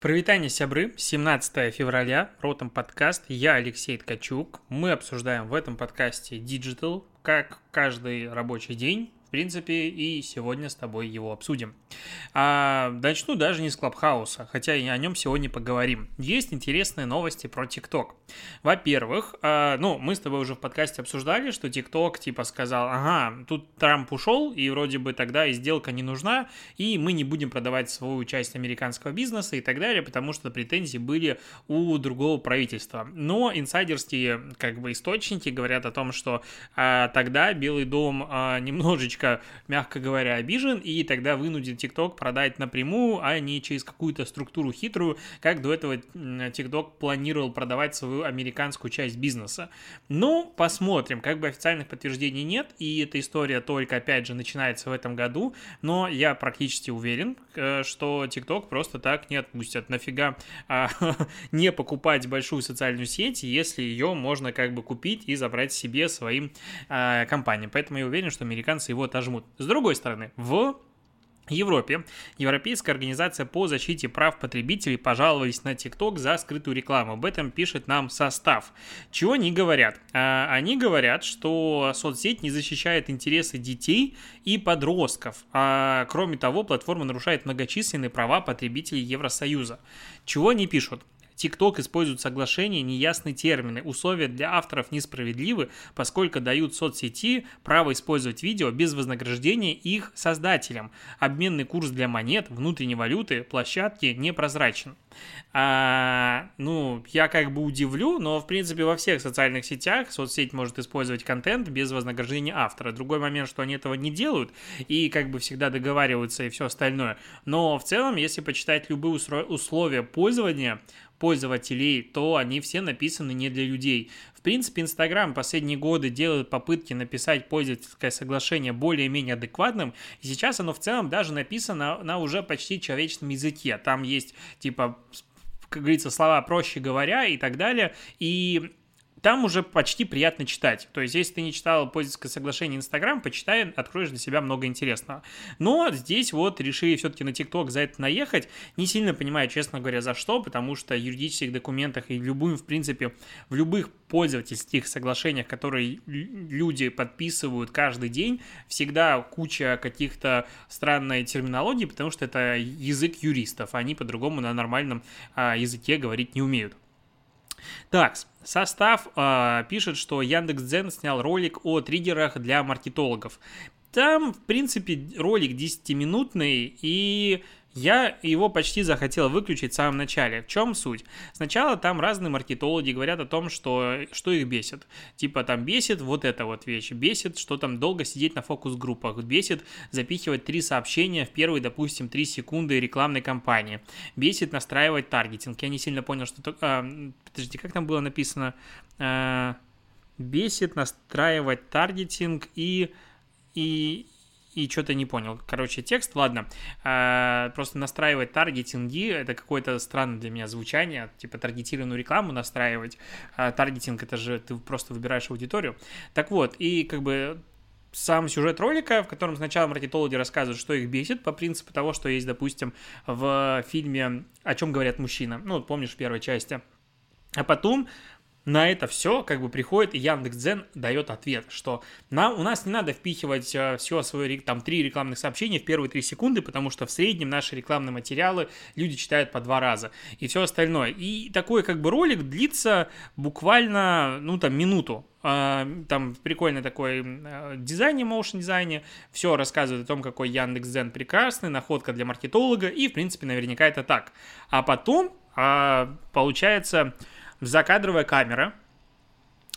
Провитание сябры, 17 февраля, Ротом подкаст, я Алексей Ткачук. Мы обсуждаем в этом подкасте Digital, как каждый рабочий день, в принципе, и сегодня с тобой его обсудим. А, начну даже не с Клабхауса, хотя и о нем сегодня поговорим. Есть интересные новости про ТикТок. Во-первых, а, ну, мы с тобой уже в подкасте обсуждали, что ТикТок типа сказал, ага, тут Трамп ушел, и вроде бы тогда и сделка не нужна, и мы не будем продавать свою часть американского бизнеса и так далее, потому что претензии были у другого правительства. Но инсайдерские как бы источники говорят о том, что а, тогда Белый дом а, немножечко немножечко, мягко говоря, обижен, и тогда вынудит TikTok продать напрямую, а не через какую-то структуру хитрую, как до этого TikTok планировал продавать свою американскую часть бизнеса. Ну, посмотрим, как бы официальных подтверждений нет, и эта история только, опять же, начинается в этом году, но я практически уверен, э, что TikTok просто так не отпустят. Нафига а, не покупать большую социальную сеть, если ее можно как бы купить и забрать себе своим а, компаниям. Поэтому я уверен, что американцы его отожмут. С другой стороны, в Европе Европейская организация по защите прав потребителей пожаловались на ТикТок за скрытую рекламу. Об этом пишет нам состав. Чего они говорят? А, они говорят, что соцсеть не защищает интересы детей и подростков. А кроме того, платформа нарушает многочисленные права потребителей Евросоюза. Чего они пишут? TikTok использует соглашения, неясные термины. Условия для авторов несправедливы, поскольку дают соцсети право использовать видео без вознаграждения их создателям. Обменный курс для монет, внутренней валюты, площадки непрозрачен. А, ну, я как бы удивлю, но, в принципе, во всех социальных сетях соцсеть может использовать контент без вознаграждения автора. Другой момент, что они этого не делают и как бы всегда договариваются и все остальное. Но в целом, если почитать любые условия пользования, пользователей, то они все написаны не для людей. В принципе, Инстаграм последние годы делает попытки написать пользовательское соглашение более-менее адекватным, и сейчас оно в целом даже написано на уже почти человеческом языке. Там есть, типа, как говорится, слова проще говоря и так далее. И там уже почти приятно читать. То есть, если ты не читал пользовательское соглашение Инстаграм, почитай, откроешь для себя много интересного. Но здесь вот решили все-таки на ТикТок за это наехать. Не сильно понимаю, честно говоря, за что, потому что в юридических документах и в любым, в принципе, в любых пользовательских соглашениях, которые люди подписывают каждый день, всегда куча каких-то странной терминологии, потому что это язык юристов, они по-другому на нормальном а, языке говорить не умеют. Так, состав э, пишет, что Яндекс.Дзен снял ролик о триггерах для маркетологов. Там, в принципе, ролик 10-минутный, и я его почти захотел выключить в самом начале. В чем суть? Сначала там разные маркетологи говорят о том, что, что их бесит. Типа там бесит вот эта вот вещь, бесит, что там долго сидеть на фокус-группах, бесит запихивать три сообщения в первые, допустим, три секунды рекламной кампании, бесит настраивать таргетинг. Я не сильно понял, что... А, подождите, как там было написано? А, бесит настраивать таргетинг и... И, и что-то не понял. Короче, текст, ладно. А, просто настраивать таргетинги, это какое-то странное для меня звучание, типа таргетированную рекламу настраивать. А, таргетинг, это же ты просто выбираешь аудиторию. Так вот, и как бы сам сюжет ролика, в котором сначала маркетологи рассказывают, что их бесит, по принципу того, что есть, допустим, в фильме «О чем говорят мужчины». Ну, помнишь, в первой части. А потом на это все как бы приходит и Яндекс.Дзен дает ответ, что на, у нас не надо впихивать э, все свои там три рекламных сообщения в первые три секунды, потому что в среднем наши рекламные материалы люди читают по два раза и все остальное. И такой как бы ролик длится буквально, ну там, минуту. Э, там прикольный такой э, дизайн, motion дизайне, все рассказывает о том, какой Яндекс.Дзен прекрасный, находка для маркетолога, и, в принципе, наверняка это так. А потом, а, получается, закадровая камера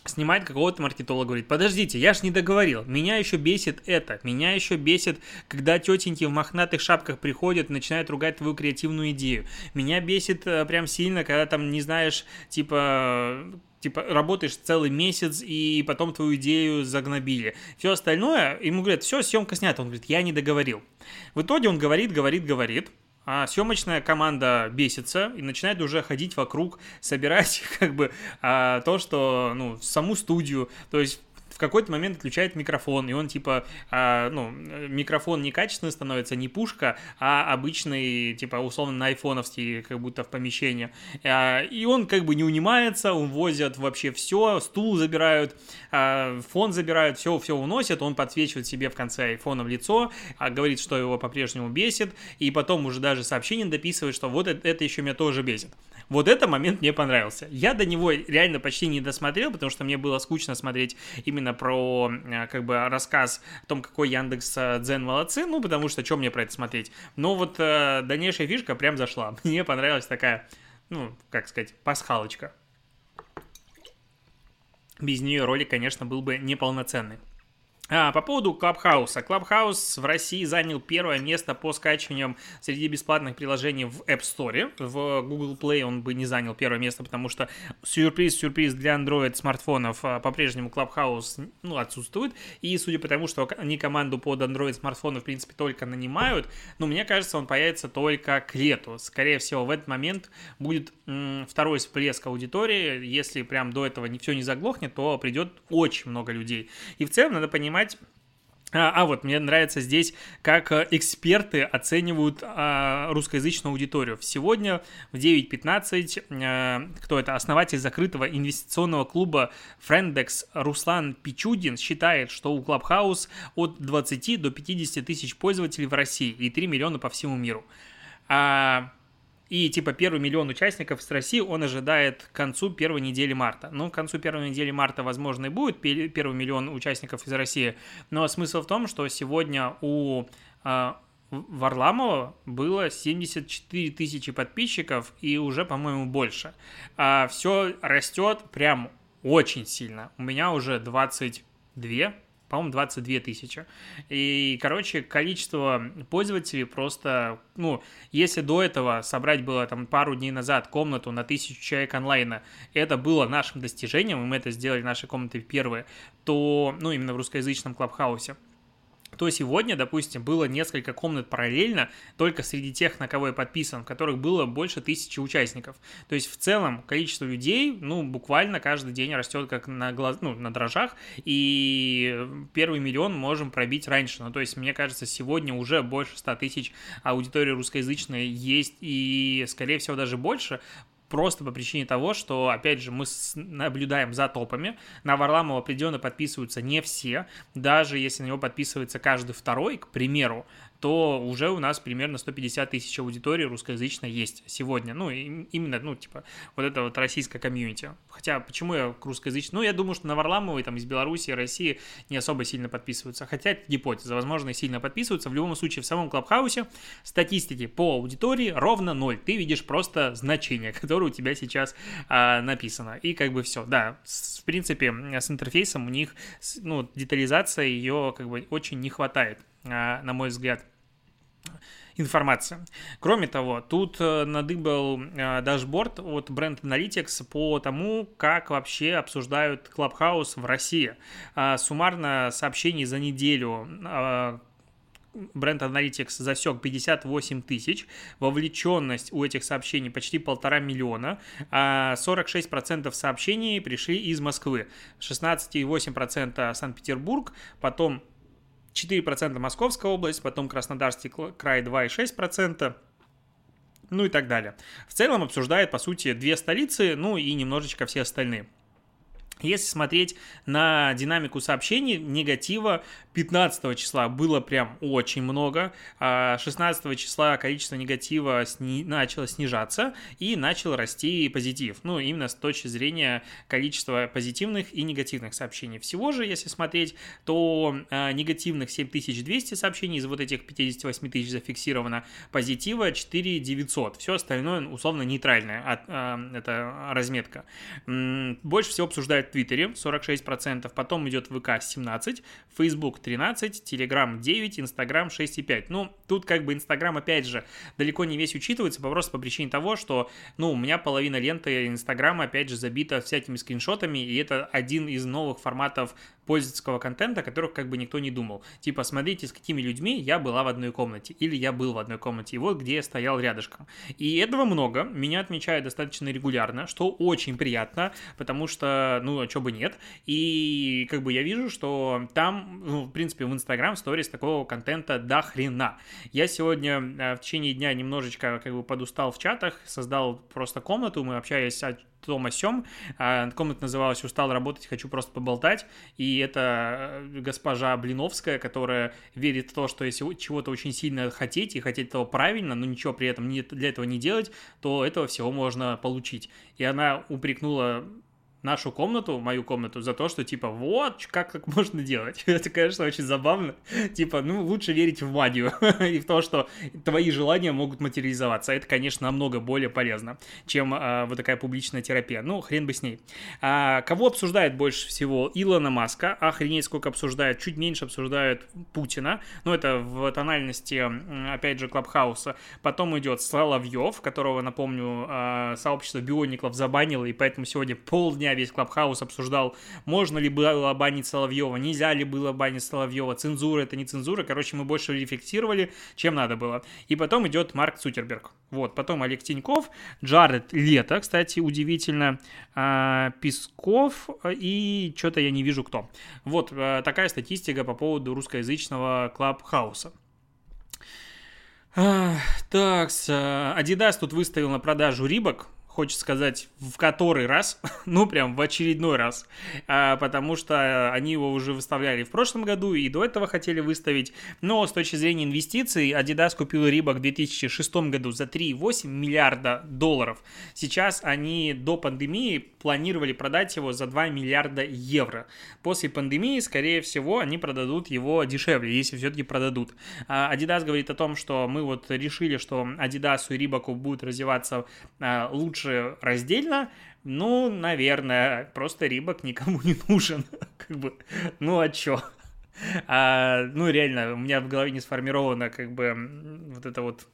снимает какого-то маркетолога, говорит, подождите, я ж не договорил, меня еще бесит это, меня еще бесит, когда тетеньки в мохнатых шапках приходят и начинают ругать твою креативную идею, меня бесит э, прям сильно, когда там не знаешь, типа, типа, работаешь целый месяц, и потом твою идею загнобили. Все остальное, ему говорят, все, съемка снята. Он говорит, я не договорил. В итоге он говорит, говорит, говорит, а съемочная команда бесится и начинает уже ходить вокруг, собирать как бы а, то, что, ну, саму студию, то есть в какой-то момент отключает микрофон, и он типа, а, ну, микрофон некачественный становится, не пушка, а обычный, типа, условно, на айфоновский, как будто в помещении. А, и он как бы не унимается, увозят вообще все, стул забирают, а, фон забирают, все, все уносят, он подсвечивает себе в конце айфона в лицо, а, говорит, что его по-прежнему бесит, и потом уже даже сообщение дописывает, что вот это, это еще меня тоже бесит. Вот этот момент мне понравился. Я до него реально почти не досмотрел, потому что мне было скучно смотреть именно про а, как бы рассказ о том, какой Яндекс а, Дзен молодцы, ну, потому что что мне про это смотреть. Но вот э, дальнейшая фишка прям зашла. Мне понравилась такая, ну, как сказать, пасхалочка. Без нее ролик, конечно, был бы неполноценный. А, по поводу Clubhouse. Clubhouse в России занял первое место по скачиваниям среди бесплатных приложений в App Store. В Google Play он бы не занял первое место, потому что сюрприз-сюрприз для Android смартфонов а, по-прежнему Clubhouse ну, отсутствует. И судя по тому, что они команду под Android смартфоны в принципе только нанимают, ну, мне кажется, он появится только к лету. Скорее всего, в этот момент будет м- второй всплеск аудитории. Если прям до этого не, все не заглохнет, то придет очень много людей. И в целом надо понимать, понимать, а, а вот мне нравится здесь, как э, эксперты оценивают а, русскоязычную аудиторию. Сегодня в 9.15, а, кто это, основатель закрытого инвестиционного клуба Френдекс Руслан Пичудин считает, что у Clubhouse от 20 до 50 тысяч пользователей в России и 3 миллиона по всему миру. А, и типа первый миллион участников с России он ожидает к концу первой недели марта. Ну, к концу первой недели марта, возможно, и будет первый миллион участников из России. Но смысл в том, что сегодня у а, Варламова было 74 тысячи подписчиков и уже, по-моему, больше. А все растет прям очень сильно. У меня уже 22 по-моему, 22 тысячи. И, короче, количество пользователей просто, ну, если до этого собрать было там пару дней назад комнату на тысячу человек онлайна, это было нашим достижением, и мы это сделали нашей комнатой первые, то, ну, именно в русскоязычном клабхаусе, то сегодня, допустим, было несколько комнат параллельно, только среди тех, на кого я подписан, в которых было больше тысячи участников. То есть в целом количество людей, ну, буквально каждый день растет как на, глаз... ну, на дрожжах, и первый миллион можем пробить раньше. Ну, то есть, мне кажется, сегодня уже больше 100 тысяч аудитории русскоязычной есть, и, скорее всего, даже больше, просто по причине того, что, опять же, мы наблюдаем за топами. На Варламова определенно подписываются не все, даже если на него подписывается каждый второй, к примеру, то уже у нас примерно 150 тысяч аудитории русскоязычной есть сегодня. Ну, именно, ну, типа, вот это вот российское комьюнити. Хотя, почему я к русскоязычной? Ну, я думаю, что на Варламовой там из Беларуси и России не особо сильно подписываются. Хотя это гипотеза, возможно, и сильно подписываются. В любом случае, в самом Клабхаусе статистики по аудитории ровно ноль. Ты видишь просто значение, которое у тебя сейчас а, написано. И как бы все. Да, с, в принципе, с интерфейсом у них, ну, детализация ее как бы очень не хватает, а, на мой взгляд информация. Кроме того, тут э, надыбал э, дашборд от Brand Analytics по тому, как вообще обсуждают Clubhouse в России. А, суммарно сообщений за неделю а, Brand Analytics засек 58 тысяч, вовлеченность у этих сообщений почти полтора миллиона, а 46% сообщений пришли из Москвы, 16,8% Санкт-Петербург, потом 4% Московская область, потом Краснодарский край 2,6%, ну и так далее. В целом обсуждает, по сути, две столицы, ну и немножечко все остальные. Если смотреть на динамику сообщений, негатива 15 числа было прям очень много, 16 а числа количество негатива сни- начало снижаться и начал расти позитив. Ну, именно с точки зрения количества позитивных и негативных сообщений. Всего же, если смотреть, то а, негативных 7200 сообщений, из вот этих 58 тысяч зафиксировано, позитива 4900. Все остальное условно нейтральное, а, это разметка. Больше всего обсуждают в Твиттере 46%, потом идет ВК 17%, Facebook 13, Telegram 9, Instagram 6,5. Ну, тут как бы Instagram, опять же, далеко не весь учитывается, просто по причине того, что, ну, у меня половина ленты Инстаграма, опять же, забита всякими скриншотами, и это один из новых форматов пользовательского контента, о которых как бы никто не думал. Типа, смотрите, с какими людьми я была в одной комнате, или я был в одной комнате, и вот где я стоял рядышком. И этого много, меня отмечают достаточно регулярно, что очень приятно, потому что, ну, а что бы нет. И как бы я вижу, что там, ну, в принципе, в Инстаграм сторис такого контента до хрена. Я сегодня э, в течение дня немножечко как бы подустал в чатах, создал просто комнату, мы общались том о сём. А, комната называлась «Устал работать, хочу просто поболтать». И это э, госпожа Блиновская, которая верит в то, что если чего-то очень сильно хотеть и хотеть этого правильно, но ничего при этом для этого не делать, то этого всего можно получить. И она упрекнула нашу комнату, мою комнату, за то, что, типа, вот, как так можно делать. Это, конечно, очень забавно. Типа, ну, лучше верить в магию и в то, что твои желания могут материализоваться. Это, конечно, намного более полезно, чем а, вот такая публичная терапия. Ну, хрен бы с ней. А, кого обсуждает больше всего? Илона Маска. Охренеть, сколько обсуждают. Чуть меньше обсуждают Путина. Ну, это в тональности, опять же, Клабхауса. Потом идет Соловьев, которого, напомню, а, сообщество биониклов забанило, и поэтому сегодня полдня весь Клабхаус обсуждал, можно ли было банить Соловьева, нельзя ли было банить Соловьева, цензура это не цензура. Короче, мы больше рефлексировали, чем надо было. И потом идет Марк Цутерберг. Вот, потом Олег Тиньков, Джаред Лето, кстати, удивительно, а, Песков и что-то я не вижу кто. Вот а, такая статистика по поводу русскоязычного Клабхауса. Так, Adidas тут выставил на продажу Рибок хочется сказать, в который раз, ну, прям в очередной раз, а, потому что они его уже выставляли в прошлом году и до этого хотели выставить, но с точки зрения инвестиций Adidas купил Reebok в 2006 году за 3,8 миллиарда долларов. Сейчас они до пандемии планировали продать его за 2 миллиарда евро. После пандемии, скорее всего, они продадут его дешевле, если все-таки продадут. А Adidas говорит о том, что мы вот решили, что Adidas и Reebok будут развиваться а, лучше лучше раздельно, ну, наверное, просто Рибок никому не нужен. как бы, ну а чё? А, ну, реально, у меня в голове не сформировано, как бы, вот это вот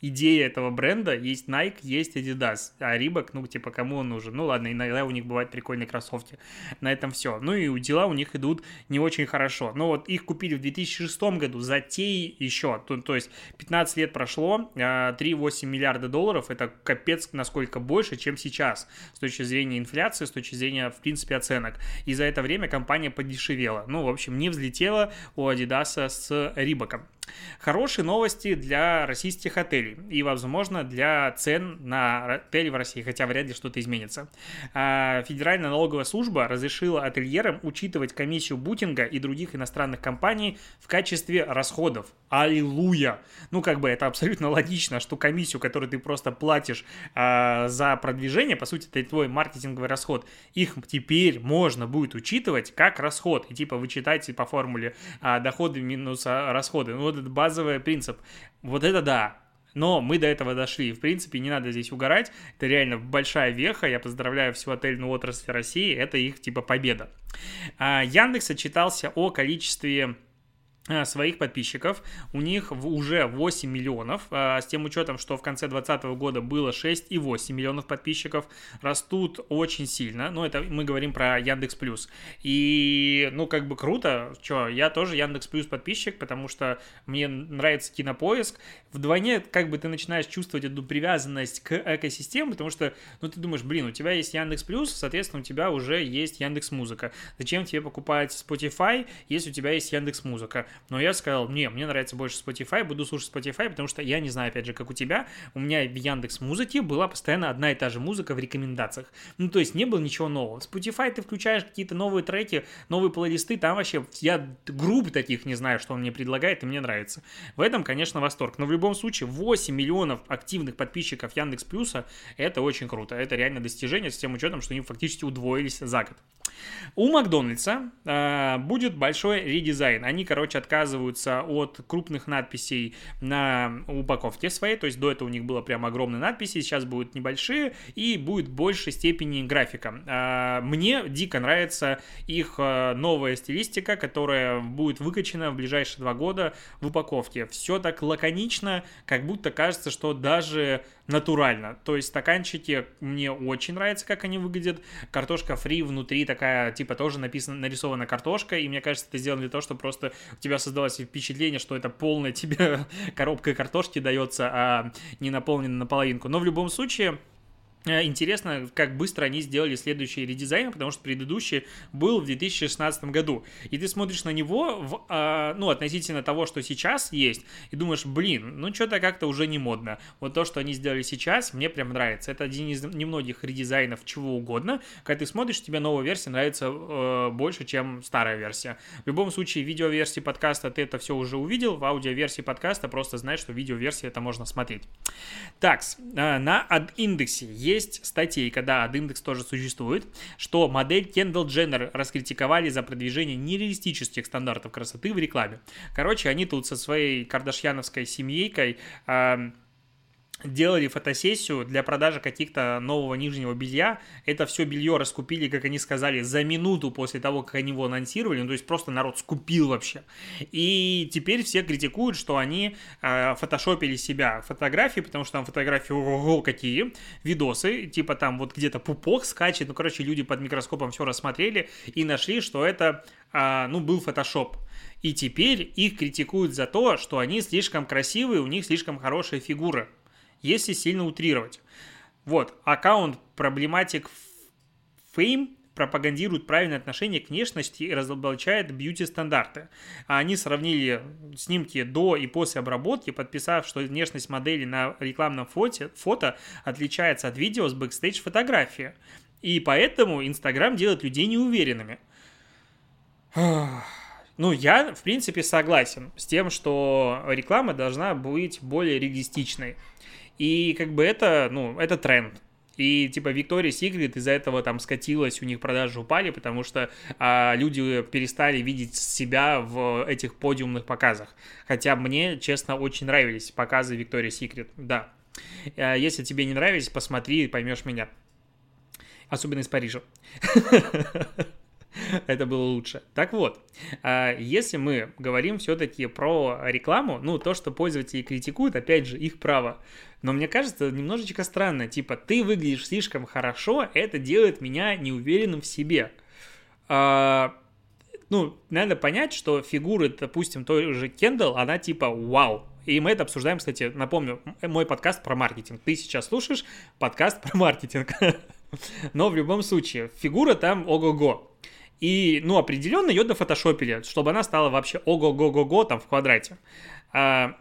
идея этого бренда. Есть Nike, есть Adidas, а Reebok, ну, типа, кому он нужен? Ну, ладно, иногда у них бывают прикольные кроссовки. На этом все. Ну, и дела у них идут не очень хорошо. Но вот их купили в 2006 году, затеи еще, то, то есть 15 лет прошло, 3,8 а, миллиарда долларов, это капец насколько больше, чем сейчас, с точки зрения инфляции, с точки зрения, в принципе, оценок. И за это время компания подешевела. Ну, в общем, не взлетела у Adidas с Рибаком. Хорошие новости для российских отелей и, возможно, для цен на отели в России, хотя вряд ли что-то изменится. А, Федеральная налоговая служба разрешила ательерам учитывать комиссию бутинга и других иностранных компаний в качестве расходов. Аллилуйя! Ну, как бы это абсолютно логично, что комиссию, которую ты просто платишь а, за продвижение, по сути, это твой маркетинговый расход, их теперь можно будет учитывать как расход. И типа вы читаете по формуле а, доходы минус расходы. Ну, вот этот базовый принцип. Вот это да, но мы до этого дошли. В принципе, не надо здесь угорать. Это реально большая веха. Я поздравляю всю отельную отрасль России. Это их типа победа. А, Яндекс отчитался о количестве своих подписчиков. У них уже 8 миллионов, э, с тем учетом, что в конце 2020 года было 6,8 миллионов подписчиков. Растут очень сильно. Ну, это мы говорим про Яндекс Плюс. И, ну, как бы круто. Что, я тоже Яндекс Плюс подписчик, потому что мне нравится кинопоиск. Вдвойне, как бы ты начинаешь чувствовать эту привязанность к экосистеме, потому что, ну, ты думаешь, блин, у тебя есть Яндекс Плюс, соответственно, у тебя уже есть Яндекс Музыка. Зачем тебе покупать Spotify, если у тебя есть Яндекс Музыка? Но я сказал, не, мне нравится больше Spotify, буду слушать Spotify, потому что я не знаю, опять же, как у тебя, у меня в Яндекс Музыке была постоянно одна и та же музыка в рекомендациях. Ну, то есть не было ничего нового. Spotify ты включаешь какие-то новые треки, новые плейлисты, там вообще я групп таких не знаю, что он мне предлагает, и мне нравится. В этом, конечно, восторг. Но в любом случае 8 миллионов активных подписчиков Яндекс Плюса это очень круто. Это реально достижение с тем учетом, что они фактически удвоились за год. У Макдональдса э, будет большой редизайн. Они, короче, от отказываются от крупных надписей на упаковке своей, то есть до этого у них было прям огромные надписи, сейчас будут небольшие и будет в большей степени графика. А, мне дико нравится их э, новая стилистика, которая будет выкачана в ближайшие два года в упаковке. Все так лаконично, как будто кажется, что даже натурально. То есть стаканчики мне очень нравится, как они выглядят. Картошка фри внутри такая, типа, тоже написано, нарисована картошка, и мне кажется, это сделано для того, чтобы просто у тебя создалось впечатление, что это полная тебе коробка картошки дается, а не наполнена наполовинку. Но в любом случае, интересно, как быстро они сделали следующий редизайн, потому что предыдущий был в 2016 году. И ты смотришь на него, в, э, ну, относительно того, что сейчас есть, и думаешь, блин, ну, что-то как-то уже не модно. Вот то, что они сделали сейчас, мне прям нравится. Это один из немногих редизайнов чего угодно. Когда ты смотришь, тебе новая версия нравится э, больше, чем старая версия. В любом случае, в видеоверсии подкаста ты это все уже увидел, в аудиоверсии подкаста просто знаешь, что видеоверсии это можно смотреть. Так, э, на индексе есть статейка, да, AdIndex тоже существует, что модель Кендалл Дженнер раскритиковали за продвижение нереалистических стандартов красоты в рекламе. Короче, они тут со своей кардашьяновской семейкой э, делали фотосессию для продажи каких-то нового нижнего белья. Это все белье раскупили, как они сказали, за минуту после того, как они его анонсировали. Ну, то есть просто народ скупил вообще. И теперь все критикуют, что они э, фотошопили себя фотографии, потому что там фотографии ого какие, видосы, типа там вот где-то пупок скачет. Ну, короче, люди под микроскопом все рассмотрели и нашли, что это, э, ну, был фотошоп. И теперь их критикуют за то, что они слишком красивые, у них слишком хорошая фигура если сильно утрировать. Вот, аккаунт проблематик Fame пропагандирует правильное отношение к внешности и разоблачает бьюти-стандарты. А они сравнили снимки до и после обработки, подписав, что внешность модели на рекламном фото, фото отличается от видео с бэкстейдж фотографии. И поэтому Инстаграм делает людей неуверенными. Ну, я, в принципе, согласен с тем, что реклама должна быть более реалистичной. И как бы это, ну, это тренд. И типа Victoria's Secret из-за этого там скатилась, у них продажи упали, потому что а, люди перестали видеть себя в этих подиумных показах. Хотя мне, честно, очень нравились показы Виктория Секрет, да. А, если тебе не нравились, посмотри, поймешь меня. Особенно из Парижа. Это было лучше. Так вот, а, если мы говорим все-таки про рекламу, ну, то, что пользователи критикуют, опять же, их право. Но мне кажется, немножечко странно. Типа, ты выглядишь слишком хорошо, это делает меня неуверенным в себе. А, ну, надо понять, что фигура, допустим, той же Кендалл, она типа вау. И мы это обсуждаем, кстати, напомню, мой подкаст про маркетинг. Ты сейчас слушаешь подкаст про маркетинг. Но в любом случае, фигура там ого-го. И, ну, определенно ее дофотошопили, чтобы она стала вообще ого-го-го-го там в квадрате. А,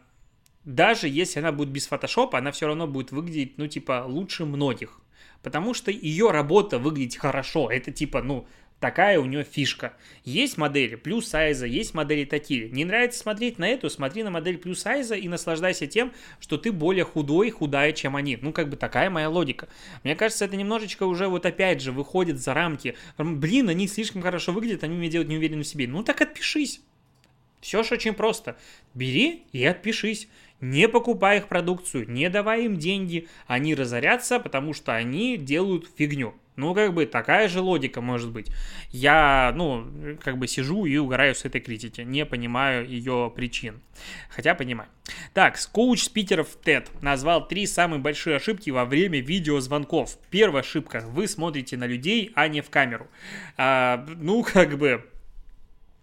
даже если она будет без фотошопа, она все равно будет выглядеть, ну, типа, лучше многих. Потому что ее работа выглядит хорошо. Это типа, ну, Такая у нее фишка. Есть модели плюс сайза, есть модели такие. Не нравится смотреть на эту, смотри на модель плюс сайза и наслаждайся тем, что ты более худой, худая, чем они. Ну, как бы такая моя логика. Мне кажется, это немножечко уже вот опять же выходит за рамки. Блин, они слишком хорошо выглядят, они меня делают неуверенным в себе. Ну, так отпишись. Все же очень просто. Бери и отпишись. Не покупай их продукцию, не давай им деньги. Они разорятся, потому что они делают фигню. Ну, как бы такая же логика может быть. Я, ну, как бы сижу и угораю с этой критики, не понимаю ее причин. Хотя понимаю. Так, коуч спикеров TED назвал три самые большие ошибки во время видеозвонков. Первая ошибка. Вы смотрите на людей, а не в камеру. А, ну, как бы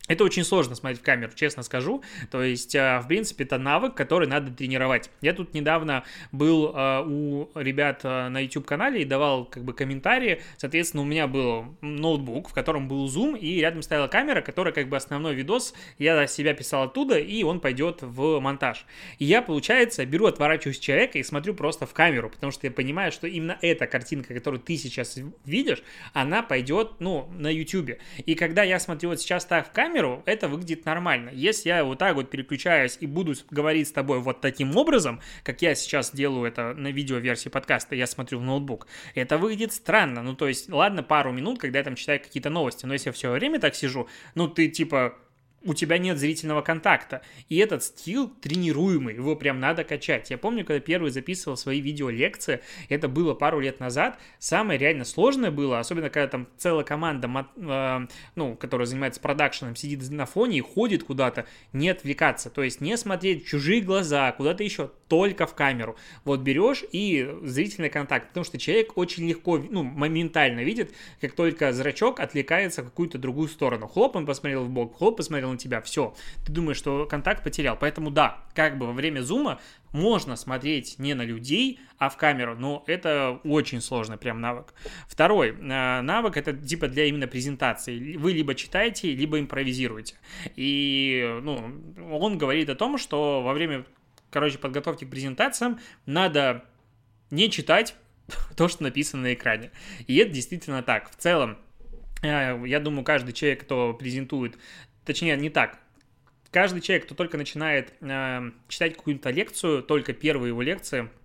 это очень сложно смотреть в камеру, честно скажу. То есть, а, в принципе, это навык, который надо тренировать. Я тут недавно был а, у ребят а, на YouTube-канале и давал как бы комментарии. Соответственно, у меня был ноутбук, в котором был зум, и рядом стояла камера, которая как бы основной видос. Я себя писал оттуда, и он пойдет в монтаж. И я, получается, беру, отворачиваюсь человека и смотрю просто в камеру, потому что я понимаю, что именно эта картинка, которую ты сейчас видишь, она пойдет, ну, на YouTube. И когда я смотрю вот сейчас так в камеру, камеру, это выглядит нормально. Если я вот так вот переключаюсь и буду говорить с тобой вот таким образом, как я сейчас делаю это на видеоверсии подкаста, я смотрю в ноутбук, это выглядит странно. Ну, то есть, ладно, пару минут, когда я там читаю какие-то новости, но если я все время так сижу, ну, ты типа у тебя нет зрительного контакта. И этот стил тренируемый, его прям надо качать. Я помню, когда первый записывал свои видеолекции, это было пару лет назад, самое реально сложное было, особенно когда там целая команда, э, ну, которая занимается продакшеном, сидит на фоне и ходит куда-то, не отвлекаться, то есть не смотреть в чужие глаза, куда-то еще, только в камеру. Вот берешь и зрительный контакт, потому что человек очень легко, ну, моментально видит, как только зрачок отвлекается в какую-то другую сторону. Хлоп, он посмотрел в бок, хлоп, посмотрел на тебя, все. Ты думаешь, что контакт потерял. Поэтому да, как бы во время зума можно смотреть не на людей, а в камеру, но это очень сложный прям навык. Второй э, навык это типа для именно презентации. Вы либо читаете, либо импровизируете. И ну, он говорит о том, что во время, короче, подготовки к презентациям надо не читать то, что написано на экране. И это действительно так. В целом, э, я думаю, каждый человек, кто презентует, точнее, не так, каждый человек, кто только начинает э, читать какую-то лекцию, только первые его лекции –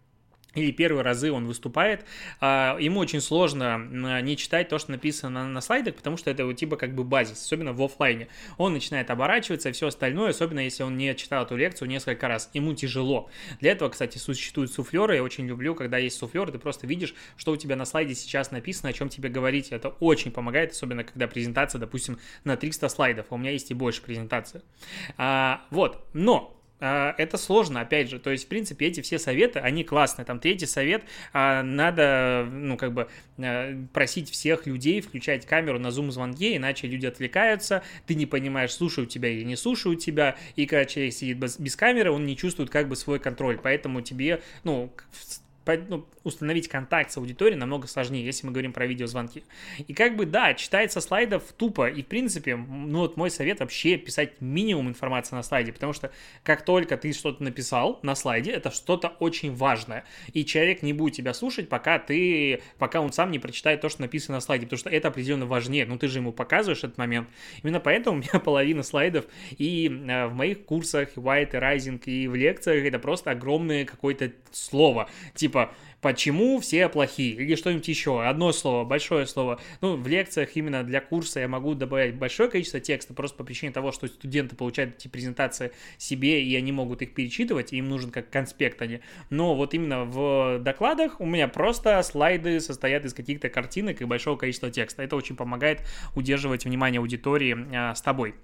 или первые разы он выступает, а, ему очень сложно не читать то, что написано на, слайдах, потому что это типа как бы базис, особенно в офлайне. Он начинает оборачиваться и все остальное, особенно если он не читал эту лекцию несколько раз. Ему тяжело. Для этого, кстати, существуют суфлеры. Я очень люблю, когда есть суфлер, ты просто видишь, что у тебя на слайде сейчас написано, о чем тебе говорить. Это очень помогает, особенно когда презентация, допустим, на 300 слайдов. А у меня есть и больше презентации. А, вот, но это сложно, опять же, то есть, в принципе, эти все советы, они классные, там, третий совет, а, надо, ну, как бы, а, просить всех людей включать камеру на зум-звонке, иначе люди отвлекаются, ты не понимаешь, слушают тебя или не слушают тебя, и когда человек сидит без камеры, он не чувствует, как бы, свой контроль, поэтому тебе, ну, ну, установить контакт с аудиторией намного сложнее, если мы говорим про видеозвонки. И как бы, да, читается слайдов тупо, и в принципе, ну вот мой совет вообще писать минимум информации на слайде, потому что как только ты что-то написал на слайде, это что-то очень важное, и человек не будет тебя слушать, пока ты, пока он сам не прочитает то, что написано на слайде, потому что это определенно важнее, ну ты же ему показываешь этот момент. Именно поэтому у меня половина слайдов и э, в моих курсах, White Rising, и в лекциях это просто огромное какое-то слово, типа Ufa почему все плохие, или что-нибудь еще, одно слово, большое слово. Ну, в лекциях именно для курса я могу добавить большое количество текста, просто по причине того, что студенты получают эти презентации себе, и они могут их перечитывать, и им нужен как конспект они. Но вот именно в докладах у меня просто слайды состоят из каких-то картинок и большого количества текста. Это очень помогает удерживать внимание аудитории а, с тобой.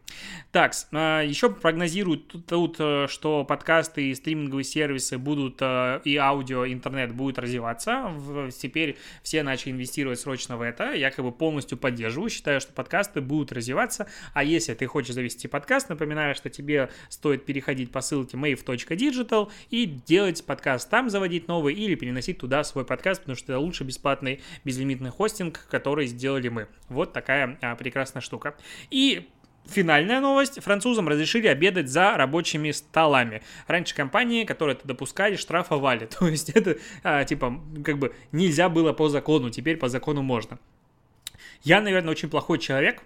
Так, а, еще прогнозируют тут, тут, э, что подкасты и стриминговые сервисы будут, а, и аудио, интернет будет развиваться. Теперь все начали инвестировать срочно в это. Бы полностью поддерживаю. Считаю, что подкасты будут развиваться. А если ты хочешь завести подкаст, напоминаю, что тебе стоит переходить по ссылке mave.digital и делать подкаст там, заводить новый или переносить туда свой подкаст, потому что это лучше бесплатный безлимитный хостинг, который сделали мы. Вот такая а, прекрасная штука. И Финальная новость. Французам разрешили обедать за рабочими столами. Раньше компании, которые это допускали, штрафовали. То есть это, а, типа, как бы нельзя было по закону, теперь по закону можно. Я, наверное, очень плохой человек,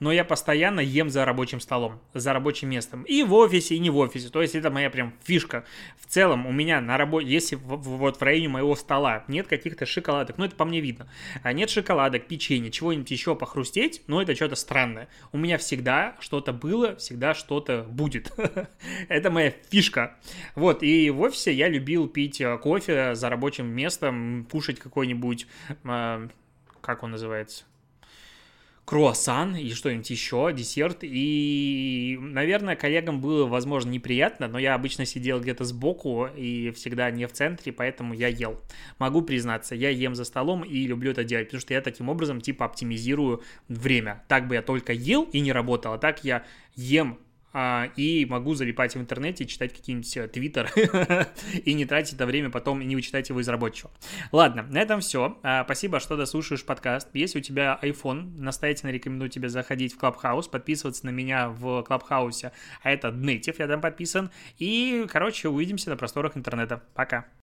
но я постоянно ем за рабочим столом, за рабочим местом. И в офисе, и не в офисе. То есть это моя прям фишка. В целом у меня на работе, если в, в, вот в районе моего стола нет каких-то шоколадок, ну это по мне видно, а нет шоколадок, печенья, чего-нибудь еще похрустеть, ну это что-то странное. У меня всегда что-то было, всегда что-то будет. это моя фишка. Вот, и в офисе я любил пить э, кофе за рабочим местом, кушать какой-нибудь, э, как он называется, круассан и что-нибудь еще, десерт. И, наверное, коллегам было, возможно, неприятно, но я обычно сидел где-то сбоку и всегда не в центре, поэтому я ел. Могу признаться, я ем за столом и люблю это делать, потому что я таким образом, типа, оптимизирую время. Так бы я только ел и не работал, а так я ем и могу залипать в интернете, читать какие-нибудь э, твиттер и не тратить это время потом и не вычитать его из рабочего. Ладно, на этом все. А, спасибо, что дослушаешь подкаст. Если у тебя iPhone, настоятельно рекомендую тебе заходить в Clubhouse, подписываться на меня в Clubhouse, а это Native, я там подписан. И, короче, увидимся на просторах интернета. Пока.